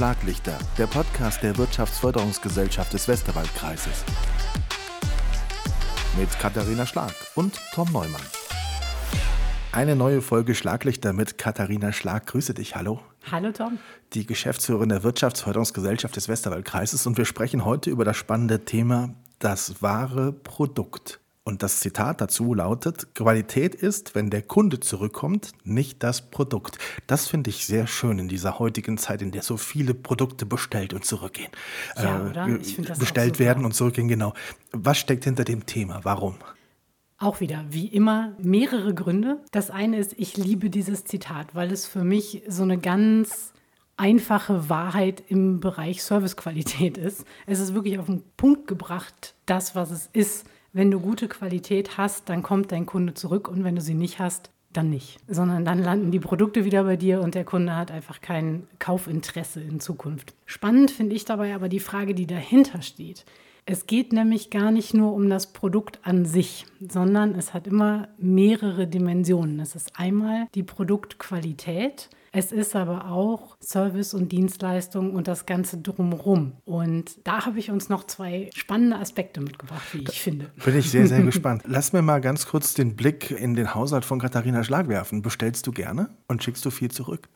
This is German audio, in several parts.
Schlaglichter, der Podcast der Wirtschaftsförderungsgesellschaft des Westerwaldkreises. Mit Katharina Schlag und Tom Neumann. Eine neue Folge Schlaglichter mit Katharina Schlag. Grüße dich, hallo. Hallo Tom. Die Geschäftsführerin der Wirtschaftsförderungsgesellschaft des Westerwaldkreises und wir sprechen heute über das spannende Thema das wahre Produkt. Und das Zitat dazu lautet, Qualität ist, wenn der Kunde zurückkommt, nicht das Produkt. Das finde ich sehr schön in dieser heutigen Zeit, in der so viele Produkte bestellt und zurückgehen. Ja, oder? Ich das bestellt werden und zurückgehen, genau. Was steckt hinter dem Thema? Warum? Auch wieder, wie immer, mehrere Gründe. Das eine ist, ich liebe dieses Zitat, weil es für mich so eine ganz einfache Wahrheit im Bereich Servicequalität ist. Es ist wirklich auf den Punkt gebracht, das, was es ist. Wenn du gute Qualität hast, dann kommt dein Kunde zurück und wenn du sie nicht hast, dann nicht. Sondern dann landen die Produkte wieder bei dir und der Kunde hat einfach kein Kaufinteresse in Zukunft. Spannend finde ich dabei aber die Frage, die dahinter steht. Es geht nämlich gar nicht nur um das Produkt an sich, sondern es hat immer mehrere Dimensionen. Es ist einmal die Produktqualität, es ist aber auch Service und Dienstleistung und das Ganze drumherum. Und da habe ich uns noch zwei spannende Aspekte mitgebracht, wie ich finde. Bin ich sehr, sehr gespannt. Lass mir mal ganz kurz den Blick in den Haushalt von Katharina Schlag werfen. Bestellst du gerne und schickst du viel zurück?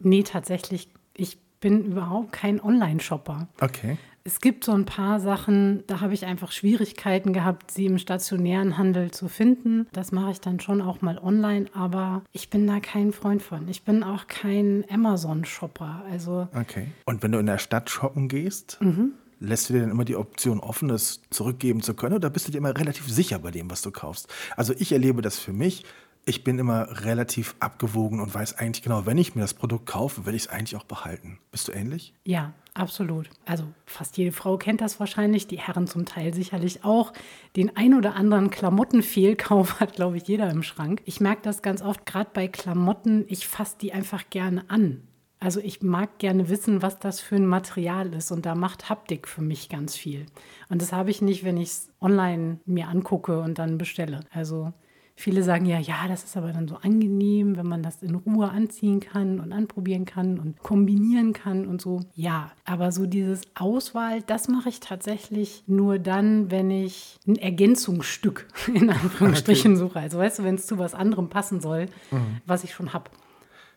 Nee, tatsächlich. Ich bin überhaupt kein Online-Shopper. Okay. Es gibt so ein paar Sachen, da habe ich einfach Schwierigkeiten gehabt, sie im stationären Handel zu finden. Das mache ich dann schon auch mal online, aber ich bin da kein Freund von. Ich bin auch kein Amazon-Shopper. Also okay. Und wenn du in der Stadt shoppen gehst, mhm. lässt du dir dann immer die Option offen, es zurückgeben zu können? Oder bist du dir immer relativ sicher bei dem, was du kaufst? Also ich erlebe das für mich ich bin immer relativ abgewogen und weiß eigentlich genau, wenn ich mir das Produkt kaufe, will ich es eigentlich auch behalten. Bist du ähnlich? Ja, absolut. Also fast jede Frau kennt das wahrscheinlich, die Herren zum Teil sicherlich auch. Den ein oder anderen Klamottenfehlkauf hat, glaube ich, jeder im Schrank. Ich merke das ganz oft, gerade bei Klamotten, ich fasse die einfach gerne an. Also ich mag gerne wissen, was das für ein Material ist und da macht Haptik für mich ganz viel. Und das habe ich nicht, wenn ich es online mir angucke und dann bestelle. Also Viele sagen ja, ja, das ist aber dann so angenehm, wenn man das in Ruhe anziehen kann und anprobieren kann und kombinieren kann und so. Ja, aber so dieses Auswahl, das mache ich tatsächlich nur dann, wenn ich ein Ergänzungsstück in Anführungsstrichen okay. suche. Also weißt du, wenn es zu was anderem passen soll, mhm. was ich schon habe.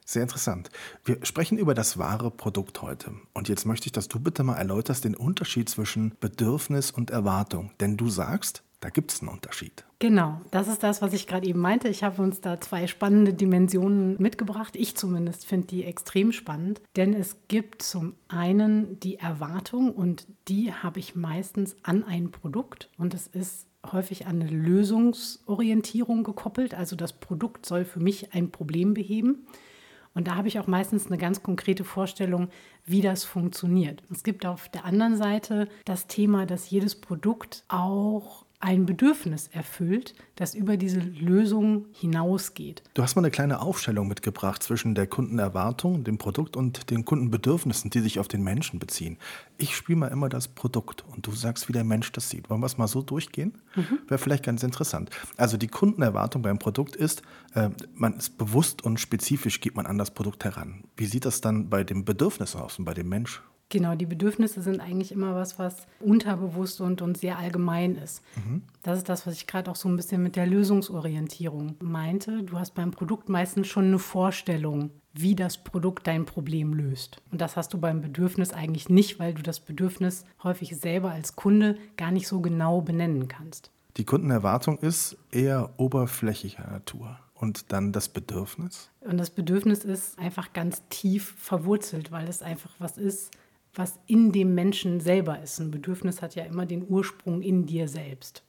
Sehr interessant. Wir sprechen über das wahre Produkt heute. Und jetzt möchte ich, dass du bitte mal erläuterst den Unterschied zwischen Bedürfnis und Erwartung. Denn du sagst, da gibt es einen Unterschied. Genau, das ist das, was ich gerade eben meinte. Ich habe uns da zwei spannende Dimensionen mitgebracht. Ich zumindest finde die extrem spannend, denn es gibt zum einen die Erwartung und die habe ich meistens an ein Produkt und es ist häufig an eine Lösungsorientierung gekoppelt. Also das Produkt soll für mich ein Problem beheben. Und da habe ich auch meistens eine ganz konkrete Vorstellung, wie das funktioniert. Es gibt auf der anderen Seite das Thema, dass jedes Produkt auch ein Bedürfnis erfüllt, das über diese Lösung hinausgeht. Du hast mal eine kleine Aufstellung mitgebracht zwischen der Kundenerwartung, dem Produkt und den Kundenbedürfnissen, die sich auf den Menschen beziehen. Ich spiele mal immer das Produkt und du sagst, wie der Mensch das sieht. Wollen wir es mal so durchgehen? Mhm. Wäre vielleicht ganz interessant. Also die Kundenerwartung beim Produkt ist, äh, man ist bewusst und spezifisch geht man an das Produkt heran. Wie sieht das dann bei dem Bedürfnis aus und bei dem Mensch? Genau, die Bedürfnisse sind eigentlich immer was, was unterbewusst und, und sehr allgemein ist. Mhm. Das ist das, was ich gerade auch so ein bisschen mit der Lösungsorientierung meinte. Du hast beim Produkt meistens schon eine Vorstellung, wie das Produkt dein Problem löst. Und das hast du beim Bedürfnis eigentlich nicht, weil du das Bedürfnis häufig selber als Kunde gar nicht so genau benennen kannst. Die Kundenerwartung ist eher oberflächlicher Natur. Und dann das Bedürfnis? Und das Bedürfnis ist einfach ganz tief verwurzelt, weil es einfach was ist, was in dem Menschen selber ist. Ein Bedürfnis hat ja immer den Ursprung in dir selbst.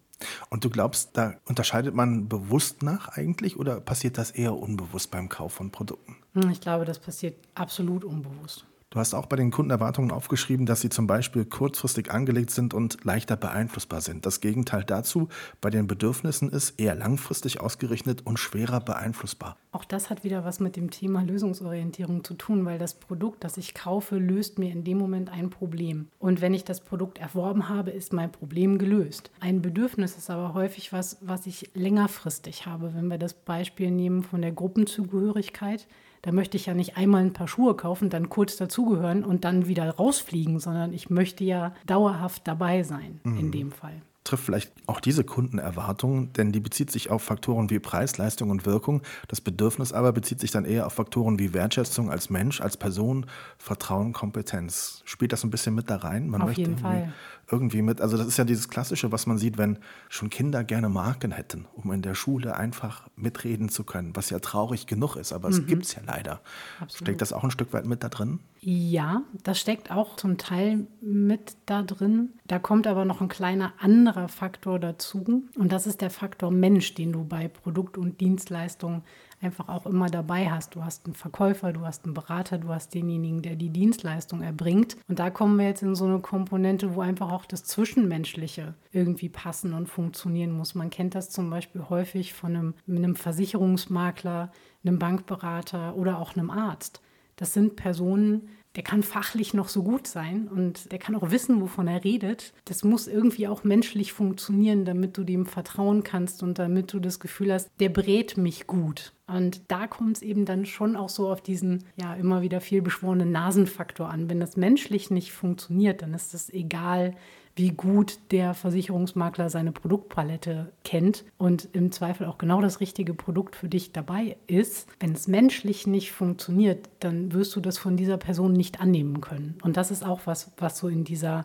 Und du glaubst, da unterscheidet man bewusst nach eigentlich oder passiert das eher unbewusst beim Kauf von Produkten? Hm, ich glaube, das passiert absolut unbewusst. Du hast auch bei den Kundenerwartungen aufgeschrieben, dass sie zum Beispiel kurzfristig angelegt sind und leichter beeinflussbar sind. Das Gegenteil dazu bei den Bedürfnissen ist eher langfristig ausgerichtet und schwerer beeinflussbar. Auch das hat wieder was mit dem Thema Lösungsorientierung zu tun, weil das Produkt, das ich kaufe, löst mir in dem Moment ein Problem. Und wenn ich das Produkt erworben habe, ist mein Problem gelöst. Ein Bedürfnis ist aber häufig was, was ich längerfristig habe. Wenn wir das Beispiel nehmen von der Gruppenzugehörigkeit, da möchte ich ja nicht einmal ein paar Schuhe kaufen, dann kurz dazugehören und dann wieder rausfliegen, sondern ich möchte ja dauerhaft dabei sein mhm. in dem Fall trifft vielleicht auch diese Kundenerwartung, denn die bezieht sich auf Faktoren wie Preis, Leistung und Wirkung. Das Bedürfnis aber bezieht sich dann eher auf Faktoren wie Wertschätzung als Mensch, als Person, Vertrauen, Kompetenz. Spielt das ein bisschen mit da rein? Man auf jeden Fall irgendwie mit. Also das ist ja dieses Klassische, was man sieht, wenn schon Kinder gerne Marken hätten, um in der Schule einfach mitreden zu können, was ja traurig genug ist, aber mhm. es gibt es ja leider. Absolut. Steckt das auch ein Stück weit mit da drin? Ja, das steckt auch zum Teil mit da drin. Da kommt aber noch ein kleiner anderer Faktor dazu und das ist der Faktor Mensch, den du bei Produkt- und Dienstleistungen einfach auch immer dabei hast. Du hast einen Verkäufer, du hast einen Berater, du hast denjenigen, der die Dienstleistung erbringt. Und da kommen wir jetzt in so eine Komponente, wo einfach auch das Zwischenmenschliche irgendwie passen und funktionieren muss. Man kennt das zum Beispiel häufig von einem, einem Versicherungsmakler, einem Bankberater oder auch einem Arzt. Das sind Personen, der kann fachlich noch so gut sein und der kann auch wissen, wovon er redet. Das muss irgendwie auch menschlich funktionieren, damit du dem vertrauen kannst und damit du das Gefühl hast, der berät mich gut. Und da kommt es eben dann schon auch so auf diesen ja immer wieder viel beschworenen Nasenfaktor an. Wenn das menschlich nicht funktioniert, dann ist es egal, wie gut der Versicherungsmakler seine Produktpalette kennt und im Zweifel auch genau das richtige Produkt für dich dabei ist. Wenn es menschlich nicht funktioniert, dann wirst du das von dieser Person nicht annehmen können. Und das ist auch was, was so in dieser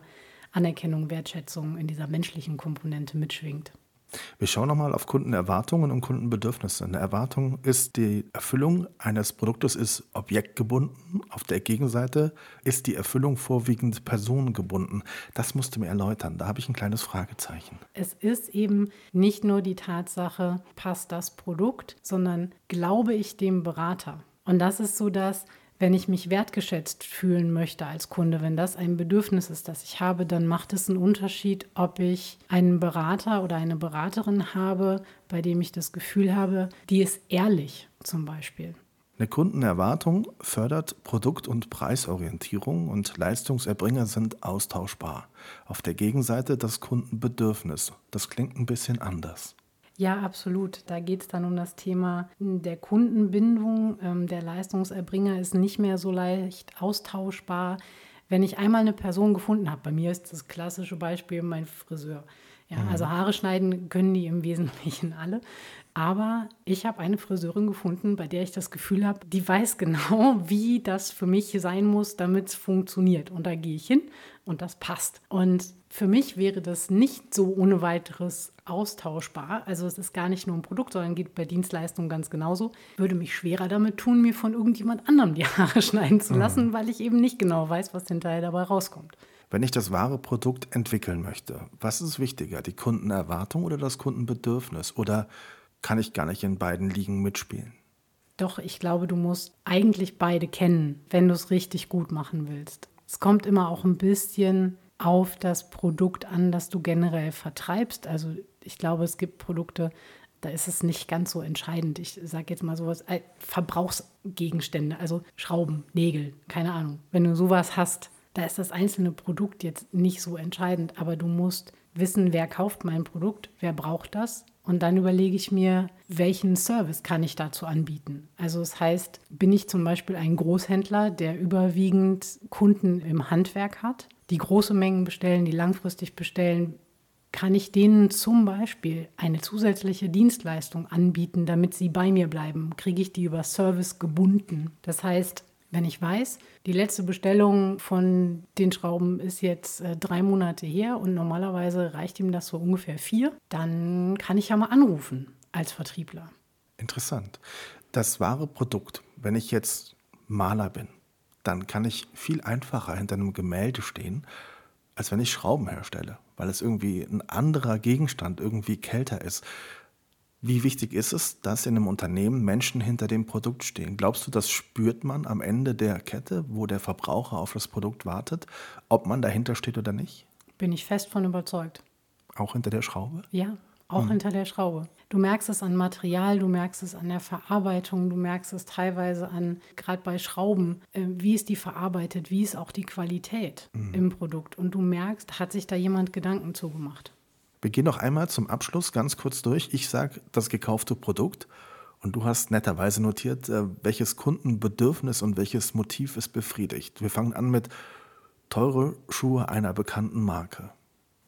Anerkennung, Wertschätzung, in dieser menschlichen Komponente mitschwingt. Wir schauen nochmal auf Kundenerwartungen und Kundenbedürfnisse. Eine Erwartung ist die Erfüllung eines Produktes ist objektgebunden. Auf der Gegenseite ist die Erfüllung vorwiegend personengebunden. Das musst du mir erläutern. Da habe ich ein kleines Fragezeichen. Es ist eben nicht nur die Tatsache, passt das Produkt, sondern glaube ich dem Berater. Und das ist so das, wenn ich mich wertgeschätzt fühlen möchte als Kunde, wenn das ein Bedürfnis ist, das ich habe, dann macht es einen Unterschied, ob ich einen Berater oder eine Beraterin habe, bei dem ich das Gefühl habe, die ist ehrlich zum Beispiel. Eine Kundenerwartung fördert Produkt- und Preisorientierung und Leistungserbringer sind austauschbar. Auf der Gegenseite das Kundenbedürfnis. Das klingt ein bisschen anders. Ja, absolut. Da geht es dann um das Thema der Kundenbindung. Ähm, der Leistungserbringer ist nicht mehr so leicht austauschbar. Wenn ich einmal eine Person gefunden habe, bei mir ist das klassische Beispiel mein Friseur. Ja, mhm. Also Haare schneiden können die im Wesentlichen alle. Aber ich habe eine Friseurin gefunden, bei der ich das Gefühl habe, die weiß genau, wie das für mich sein muss, damit es funktioniert. Und da gehe ich hin und das passt. Und für mich wäre das nicht so ohne weiteres austauschbar. Also es ist gar nicht nur ein Produkt, sondern geht bei Dienstleistungen ganz genauso. Würde mich schwerer damit tun, mir von irgendjemand anderem die Haare schneiden zu lassen, mhm. weil ich eben nicht genau weiß, was hinterher dabei rauskommt. Wenn ich das wahre Produkt entwickeln möchte, was ist wichtiger, die Kundenerwartung oder das Kundenbedürfnis? Oder kann ich gar nicht in beiden Ligen mitspielen? Doch, ich glaube, du musst eigentlich beide kennen, wenn du es richtig gut machen willst. Es kommt immer auch ein bisschen auf das Produkt an, das du generell vertreibst. Also ich glaube, es gibt Produkte, da ist es nicht ganz so entscheidend. Ich sage jetzt mal sowas, äh, Verbrauchsgegenstände, also Schrauben, Nägel, keine Ahnung. Wenn du sowas hast, da ist das einzelne Produkt jetzt nicht so entscheidend, aber du musst wissen, wer kauft mein Produkt, wer braucht das. Und dann überlege ich mir, welchen Service kann ich dazu anbieten. Also das heißt, bin ich zum Beispiel ein Großhändler, der überwiegend Kunden im Handwerk hat, die große Mengen bestellen, die langfristig bestellen, kann ich denen zum Beispiel eine zusätzliche Dienstleistung anbieten, damit sie bei mir bleiben? Kriege ich die über Service gebunden? Das heißt, wenn ich weiß, die letzte Bestellung von den Schrauben ist jetzt äh, drei Monate her und normalerweise reicht ihm das so ungefähr vier, dann kann ich ja mal anrufen als Vertriebler. Interessant. Das wahre Produkt, wenn ich jetzt Maler bin, dann kann ich viel einfacher hinter einem Gemälde stehen, als wenn ich Schrauben herstelle, weil es irgendwie ein anderer Gegenstand irgendwie kälter ist. Wie wichtig ist es, dass in einem Unternehmen Menschen hinter dem Produkt stehen? Glaubst du, das spürt man am Ende der Kette, wo der Verbraucher auf das Produkt wartet, ob man dahinter steht oder nicht? Bin ich fest von überzeugt. Auch hinter der Schraube? Ja, auch hm. hinter der Schraube. Du merkst es an Material, du merkst es an der Verarbeitung, du merkst es teilweise an, gerade bei Schrauben, äh, wie ist die verarbeitet, wie ist auch die Qualität mhm. im Produkt. Und du merkst, hat sich da jemand Gedanken zugemacht. Wir gehen noch einmal zum Abschluss ganz kurz durch. Ich sage das gekaufte Produkt und du hast netterweise notiert, äh, welches Kundenbedürfnis und welches Motiv es befriedigt. Wir fangen an mit teure Schuhe einer bekannten Marke.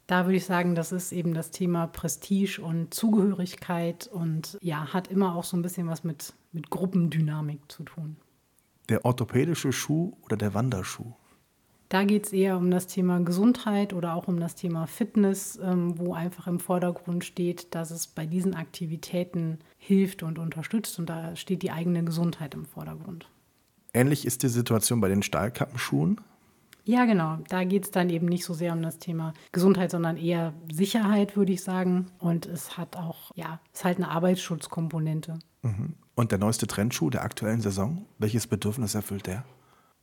Da würde ich sagen, das ist eben das Thema Prestige und Zugehörigkeit und ja, hat immer auch so ein bisschen was mit, mit Gruppendynamik zu tun. Der orthopädische Schuh oder der Wanderschuh? Da geht es eher um das Thema Gesundheit oder auch um das Thema Fitness, ähm, wo einfach im Vordergrund steht, dass es bei diesen Aktivitäten hilft und unterstützt und da steht die eigene Gesundheit im Vordergrund. Ähnlich ist die Situation bei den Stahlkappenschuhen. Ja, genau. Da geht es dann eben nicht so sehr um das Thema Gesundheit, sondern eher Sicherheit, würde ich sagen. Und es hat auch, ja, es ist halt eine Arbeitsschutzkomponente. Mhm. Und der neueste Trendschuh der aktuellen Saison, welches Bedürfnis erfüllt der?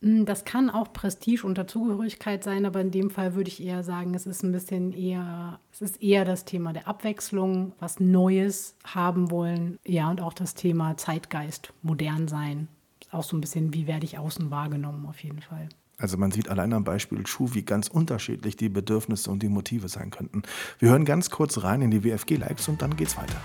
Hm, das kann auch Prestige und Dazugehörigkeit sein, aber in dem Fall würde ich eher sagen, es ist ein bisschen eher, es ist eher das Thema der Abwechslung, was Neues haben wollen. Ja, und auch das Thema Zeitgeist, modern sein. Auch so ein bisschen, wie werde ich außen wahrgenommen, auf jeden Fall. Also man sieht allein am Beispiel Schuh, wie ganz unterschiedlich die Bedürfnisse und die Motive sein könnten. Wir hören ganz kurz rein in die WFG-Likes und dann geht's weiter.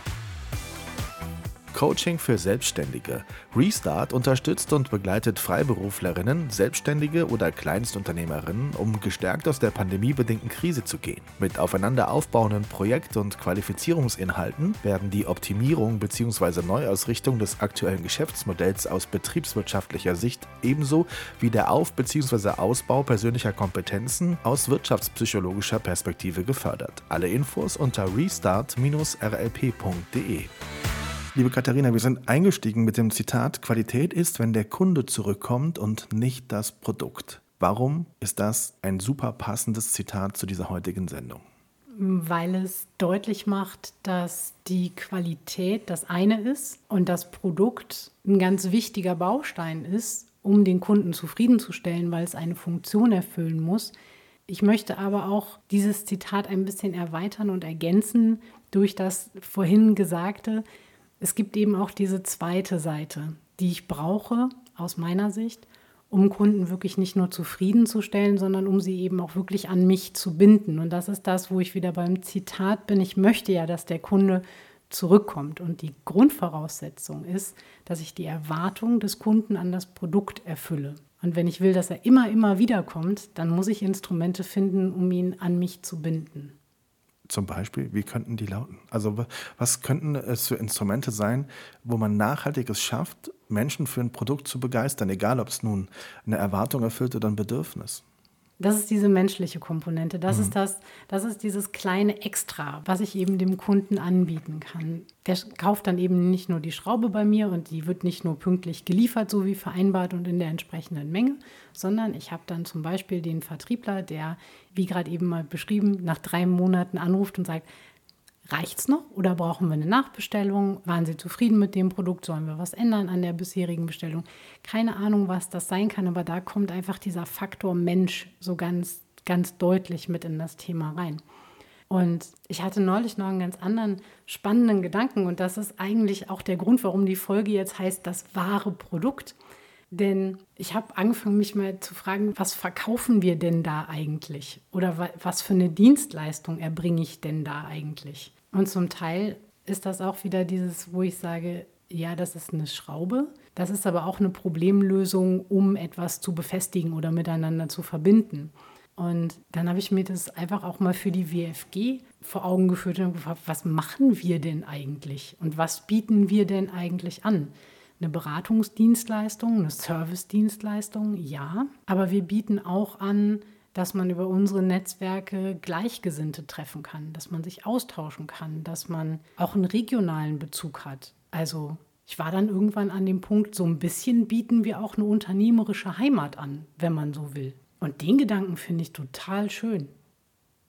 Coaching für Selbstständige. Restart unterstützt und begleitet Freiberuflerinnen, Selbstständige oder Kleinstunternehmerinnen, um gestärkt aus der pandemiebedingten Krise zu gehen. Mit aufeinander aufbauenden Projekt- und Qualifizierungsinhalten werden die Optimierung bzw. Neuausrichtung des aktuellen Geschäftsmodells aus betriebswirtschaftlicher Sicht ebenso wie der Auf- bzw. Ausbau persönlicher Kompetenzen aus wirtschaftspsychologischer Perspektive gefördert. Alle Infos unter restart-rlp.de. Liebe Katharina, wir sind eingestiegen mit dem Zitat, Qualität ist, wenn der Kunde zurückkommt und nicht das Produkt. Warum ist das ein super passendes Zitat zu dieser heutigen Sendung? Weil es deutlich macht, dass die Qualität das eine ist und das Produkt ein ganz wichtiger Baustein ist, um den Kunden zufriedenzustellen, weil es eine Funktion erfüllen muss. Ich möchte aber auch dieses Zitat ein bisschen erweitern und ergänzen durch das vorhin Gesagte, es gibt eben auch diese zweite Seite, die ich brauche aus meiner Sicht, um Kunden wirklich nicht nur zufriedenzustellen, sondern um sie eben auch wirklich an mich zu binden. Und das ist das, wo ich wieder beim Zitat bin. Ich möchte ja, dass der Kunde zurückkommt. Und die Grundvoraussetzung ist, dass ich die Erwartung des Kunden an das Produkt erfülle. Und wenn ich will, dass er immer, immer wieder kommt, dann muss ich Instrumente finden, um ihn an mich zu binden zum Beispiel, wie könnten die lauten? Also was könnten es für Instrumente sein, wo man nachhaltiges schafft, Menschen für ein Produkt zu begeistern, egal ob es nun eine Erwartung erfüllt oder ein Bedürfnis? Das ist diese menschliche Komponente. Das mhm. ist das, das ist dieses kleine Extra, was ich eben dem Kunden anbieten kann. Der kauft dann eben nicht nur die Schraube bei mir und die wird nicht nur pünktlich geliefert, so wie vereinbart und in der entsprechenden Menge, sondern ich habe dann zum Beispiel den Vertriebler, der, wie gerade eben mal beschrieben, nach drei Monaten anruft und sagt, Reicht's noch oder brauchen wir eine Nachbestellung? Waren Sie zufrieden mit dem Produkt? Sollen wir was ändern an der bisherigen Bestellung? Keine Ahnung, was das sein kann, aber da kommt einfach dieser Faktor Mensch so ganz, ganz deutlich mit in das Thema rein. Und ich hatte neulich noch einen ganz anderen spannenden Gedanken und das ist eigentlich auch der Grund, warum die Folge jetzt heißt, das wahre Produkt. Denn ich habe angefangen, mich mal zu fragen, was verkaufen wir denn da eigentlich? Oder was für eine Dienstleistung erbringe ich denn da eigentlich? Und zum Teil ist das auch wieder dieses, wo ich sage, ja, das ist eine Schraube. Das ist aber auch eine Problemlösung, um etwas zu befestigen oder miteinander zu verbinden. Und dann habe ich mir das einfach auch mal für die WFG vor Augen geführt und gefragt, was machen wir denn eigentlich und was bieten wir denn eigentlich an? Eine Beratungsdienstleistung, eine Servicedienstleistung, ja, aber wir bieten auch an, dass man über unsere Netzwerke Gleichgesinnte treffen kann, dass man sich austauschen kann, dass man auch einen regionalen Bezug hat. Also ich war dann irgendwann an dem Punkt, so ein bisschen bieten wir auch eine unternehmerische Heimat an, wenn man so will. Und den Gedanken finde ich total schön.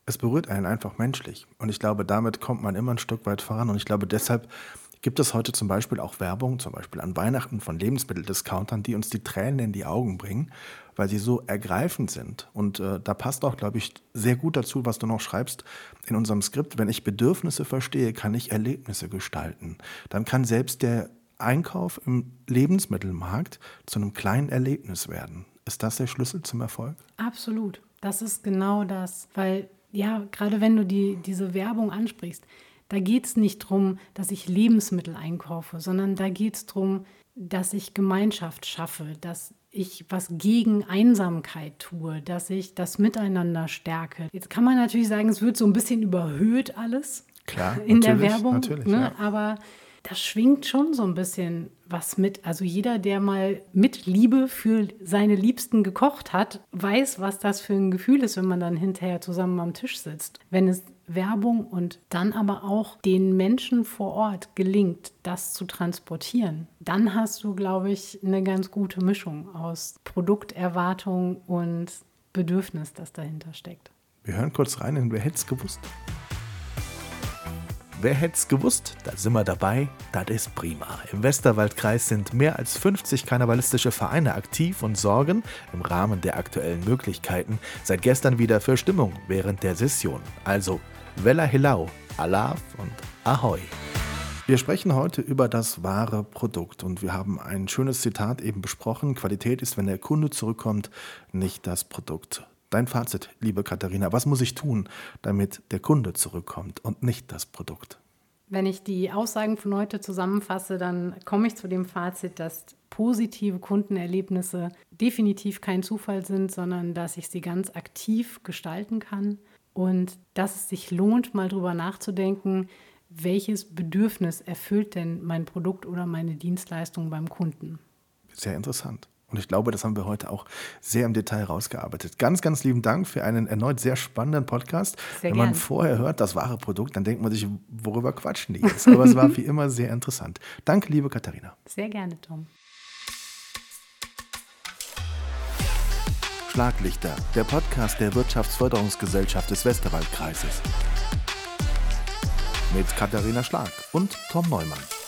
Es berührt einen einfach menschlich. Und ich glaube, damit kommt man immer ein Stück weit voran. Und ich glaube, deshalb gibt es heute zum Beispiel auch Werbung, zum Beispiel an Weihnachten von Lebensmitteldiscountern, die uns die Tränen in die Augen bringen, weil sie so ergreifend sind. Und äh, da passt auch, glaube ich, sehr gut dazu, was du noch schreibst in unserem Skript. Wenn ich Bedürfnisse verstehe, kann ich Erlebnisse gestalten. Dann kann selbst der Einkauf im Lebensmittelmarkt zu einem kleinen Erlebnis werden. Ist das der Schlüssel zum Erfolg? Absolut. Das ist genau das. Weil, ja, gerade wenn du die, diese Werbung ansprichst, da geht es nicht darum, dass ich Lebensmittel einkaufe, sondern da geht es darum, dass ich Gemeinschaft schaffe, dass ich was gegen Einsamkeit tue, dass ich das Miteinander stärke. Jetzt kann man natürlich sagen, es wird so ein bisschen überhöht alles Klar, in der Werbung, natürlich, ne? ja. aber das schwingt schon so ein bisschen was mit. Also jeder, der mal mit Liebe für seine Liebsten gekocht hat, weiß, was das für ein Gefühl ist, wenn man dann hinterher zusammen am Tisch sitzt. Wenn es Werbung und dann aber auch den Menschen vor Ort gelingt, das zu transportieren, dann hast du, glaube ich, eine ganz gute Mischung aus Produkterwartung und Bedürfnis, das dahinter steckt. Wir hören kurz rein in Wer hätte es gewusst? Wer hätte es gewusst? Da sind wir dabei, das ist prima. Im Westerwaldkreis sind mehr als 50 karnevalistische Vereine aktiv und sorgen im Rahmen der aktuellen Möglichkeiten seit gestern wieder für Stimmung während der Session. Also Wella Hilau, Alaf und Ahoi. Wir sprechen heute über das wahre Produkt und wir haben ein schönes Zitat eben besprochen. Qualität ist, wenn der Kunde zurückkommt, nicht das Produkt. Dein Fazit, liebe Katharina, was muss ich tun, damit der Kunde zurückkommt und nicht das Produkt? Wenn ich die Aussagen von heute zusammenfasse, dann komme ich zu dem Fazit, dass positive Kundenerlebnisse definitiv kein Zufall sind, sondern dass ich sie ganz aktiv gestalten kann und dass es sich lohnt, mal drüber nachzudenken, welches Bedürfnis erfüllt denn mein Produkt oder meine Dienstleistung beim Kunden. Sehr interessant. Und ich glaube, das haben wir heute auch sehr im Detail rausgearbeitet. Ganz, ganz lieben Dank für einen erneut sehr spannenden Podcast. Sehr Wenn man gern. vorher hört, das wahre Produkt, dann denkt man sich, worüber quatschen die jetzt? Aber es war wie immer sehr interessant. Danke, liebe Katharina. Sehr gerne, Tom. Schlaglichter, der Podcast der Wirtschaftsförderungsgesellschaft des Westerwaldkreises. Mit Katharina Schlag und Tom Neumann.